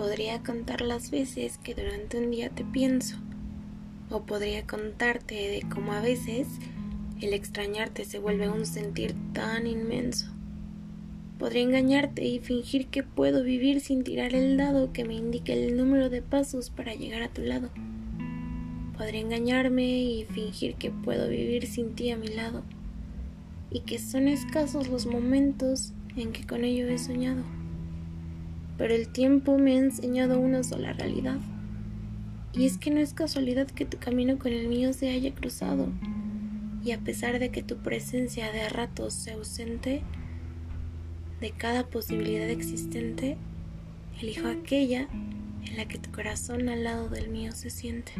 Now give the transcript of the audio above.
Podría contar las veces que durante un día te pienso, o podría contarte de cómo a veces el extrañarte se vuelve un sentir tan inmenso. Podría engañarte y fingir que puedo vivir sin tirar el dado que me indique el número de pasos para llegar a tu lado. Podría engañarme y fingir que puedo vivir sin ti a mi lado, y que son escasos los momentos en que con ello he soñado pero el tiempo me ha enseñado una sola realidad. Y es que no es casualidad que tu camino con el mío se haya cruzado. Y a pesar de que tu presencia de ratos sea ausente, de cada posibilidad existente, elijo aquella en la que tu corazón al lado del mío se siente.